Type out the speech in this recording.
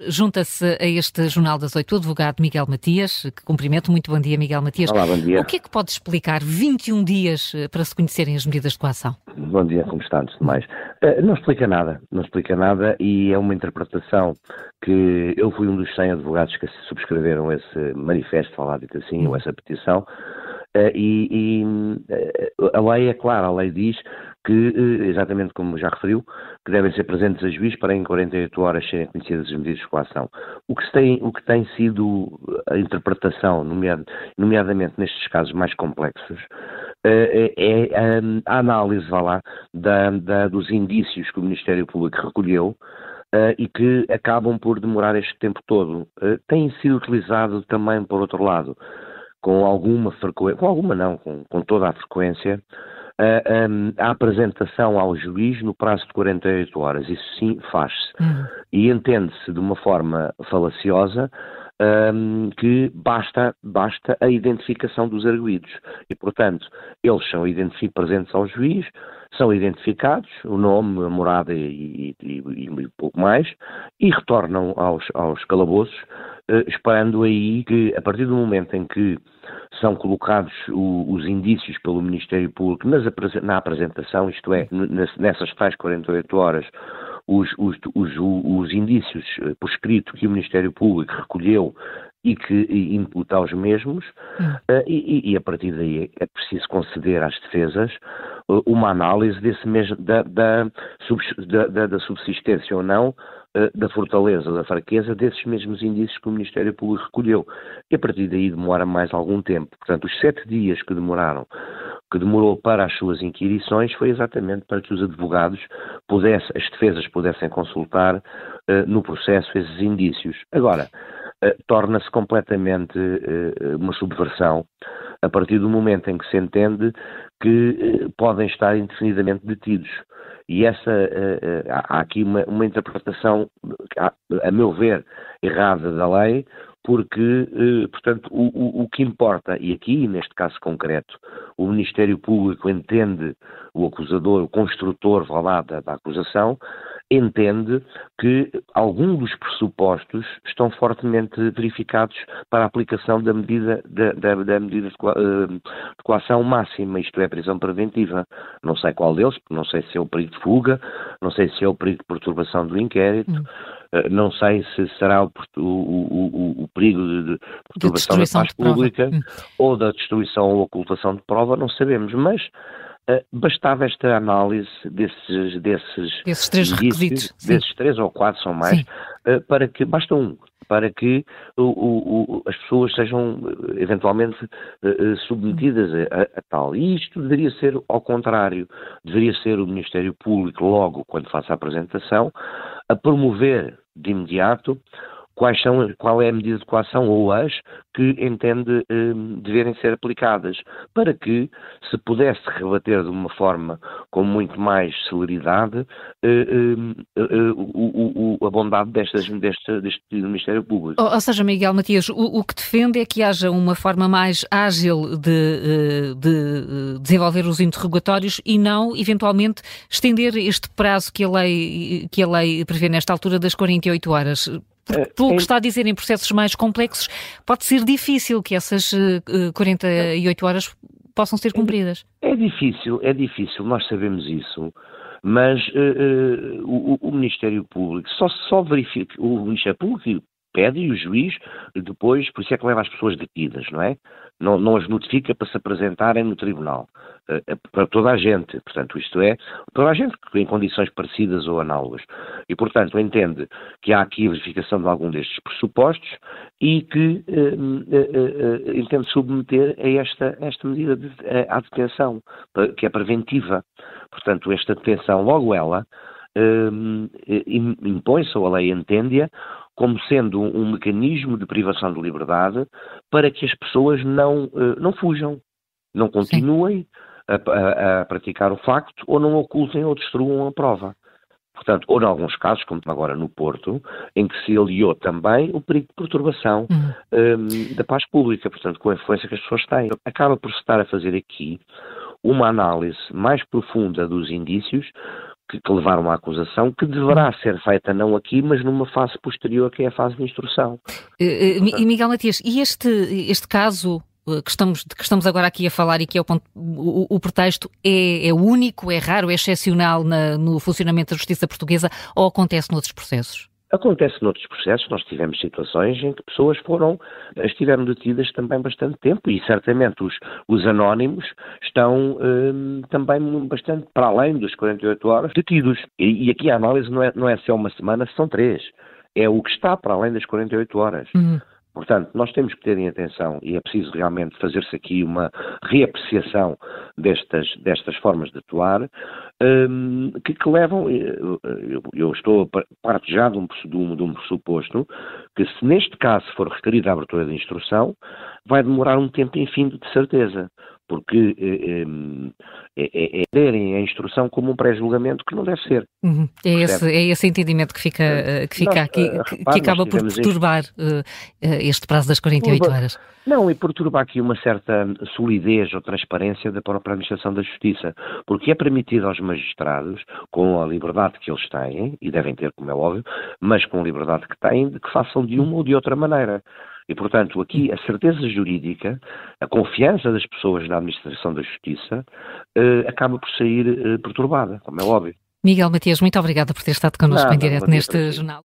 Junta-se a este Jornal das Oito o advogado Miguel Matias, que cumprimento. Muito bom dia, Miguel Matias. Olá, bom dia. O que é que pode explicar 21 dias eh, para se conhecerem as medidas de coação? Bom dia, como está, antes de mais? Uh, não explica nada, não explica nada e é uma interpretação que eu fui um dos 100 advogados que subscreveram esse manifesto, falado assim, ou essa petição, uh, e, e a lei é clara, a lei diz que, eh, exatamente como já referiu, que devem ser presentes a juiz para em 48 horas serem conhecidas as medidas de coação. O que tem, o que tem sido a interpretação, nomeadamente nestes casos mais complexos, eh, é, é a análise, vá lá, da, da, dos indícios que o Ministério Público recolheu Uh, e que acabam por demorar este tempo todo. Uh, tem sido utilizado também, por outro lado, com alguma frequência, com alguma não, com, com toda a frequência, a, a, apresentação ao juiz no prazo de 48 horas. Isso sim faz-se. Uhum. E entende-se de uma forma falaciosa um, que basta, basta a identificação dos arguídos. E, portanto, eles são presentes ao juiz, são identificados, o nome, a morada e, e, e, pouco mais, e retornam aos, aos calabouços, esperando aí que, a partir do momento em que são colocados o, os indícios pelo Ministério Público nas, na apresentação, isto é, nessas tais 48 horas, os, os, os, os indícios eh, por escrito que o Ministério Público recolheu e que imputa aos mesmos, uh, e, e, a partir daí é preciso conceder às defesas uh, uma análise desse mesmo, da, da, da, da subsistência ou não da fortaleza da fraqueza desses mesmos indícios que o Ministério Público recolheu. E a partir daí demora mais algum tempo. Portanto, os sete dias que demoraram que demorou para as suas inquirições foi exatamente para que os advogados pudessem, as defesas pudessem consultar uh, no processo esses indícios. Agora, uh, torna-se completamente uh, uma subversão a partir do momento em que se entende que podem estar indefinidamente detidos. E essa, há aqui uma, uma interpretação, a, meu ver, errada da lei, porque, eh, portanto, o, o, o, que importa, e aqui, neste caso concreto, o Ministério Público entende, o acusador, o construtor, vá lá, da, da acusação, entende que alguns dos pressupostos estão fortemente verificados para a aplicação da medida, da, da, da medida de, eh, de coação máxima, isto é, prisão preventiva. Não sei qual deles, não sei se é o perigo de fuga, não sei se é o perigo de perturbação do inquérito, hum. Eh, não sei se será o, o, o, o perigo de, perturbação da paz pública hum. ou da destruição ou ocultação de prova, não sabemos, mas bastava esta análise desses, desses, desses três requisitos, desses três ou quatro são mais, uh, para que, basta um, para que o, o, as pessoas sejam eventualmente uh, submetidas a, a, tal. E isto deveria ser ao contrário, deveria ser o Ministério Público, logo quando faça a apresentação, a promover de imediato quais são, qual é a medida de coação ou as que entende eh, deverem ser aplicadas, para que se pudesse rebater de uma forma com muito mais celeridade eh o, o, a bondade destas, deste, deste Ministério Público. Ou, ou seja, Miguel Matias, o, o, que defende é que haja uma forma mais ágil de, eh, de eh, desenvolver os interrogatórios e não, eventualmente, estender este prazo que a lei, que a lei prevê nesta altura das 48 horas. Porque, é, pelo que está a dizer, em processos mais complexos, pode ser difícil que essas uh, 48 horas possam ser cumpridas. É, é, difícil, é difícil, nós sabemos isso, mas uh, uh, o, o, Ministério Público só, só verifica, o Ministério Público pede e o juiz depois, por isso é que leva as pessoas detidas, não é? Não, não as notifica para se apresentarem no tribunal. Uh, para toda a gente, portanto, isto é, toda a gente em condições parecidas ou análogas. E, portanto, entende que há aqui a verificação de algum destes pressupostos e que uh, entende submeter a esta, esta medida de, à detenção, que é preventiva. Portanto, esta detenção, logo ela, impõe-se, ou a lei entende-a, como sendo um, um, mecanismo de privação de liberdade para que as pessoas não, uh, não fujam, não continuem a, a, a, praticar o facto ou não ocultem ou destruam a prova. Portanto, ou em alguns casos, como agora no Porto, em que se aliou também o perigo de perturbação uhum. um, da paz pública, portanto, com a influência que as pessoas têm. Acaba por se estar a fazer aqui uma análise mais profunda dos indícios, que, que levaram à acusação, que deverá ser feita não aqui, mas numa fase posterior, que é a fase de instrução. E Miguel Matias, e este, este caso que estamos, de que estamos agora aqui a falar e que é o, ponto, o, o pretexto é, é, único, é raro, é excepcional na, no funcionamento da justiça portuguesa ou acontece noutros processos? Acontece noutros processos, nós tivemos situações em que pessoas foram, estiveram detidas também bastante tempo e certamente os, os anónimos estão hum, também bastante para além dos 48 horas detidos. E, e, aqui a análise não é, não é só uma semana, são três. É o que está para além das 48 horas. Uhum. Portanto, nós temos que ter em atenção, e é preciso realmente fazer-se aqui uma reapreciação destas, destas formas de atuar, um, que, que, levam, eu, eu estou parte já de um, de, um, pressuposto, que se neste caso for requerida a abertura de instrução, vai demorar um tempo infindo de certeza porque eh, eh, é, é, é terem a instrução como um pré-julgamento que não deve ser. Uhum. É, esse, é esse entendimento que fica, eh, que fica aqui, que, repare, que acaba por perturbar este... este prazo das 48 horas. Não, e perturba aqui uma certa solidez ou transparência da própria administração da justiça, porque é permitido aos magistrados, com a liberdade que eles têm, e devem ter, como é óbvio, mas com a liberdade que têm, de que façam de uma ou de outra maneira. E, portanto, aqui a certeza jurídica, a confiança das pessoas na administração da justiça, eh, acaba por sair eh, perturbada, como é óbvio. Miguel Matias, muito obrigada por ter estado connosco Nada, em direto neste jornal.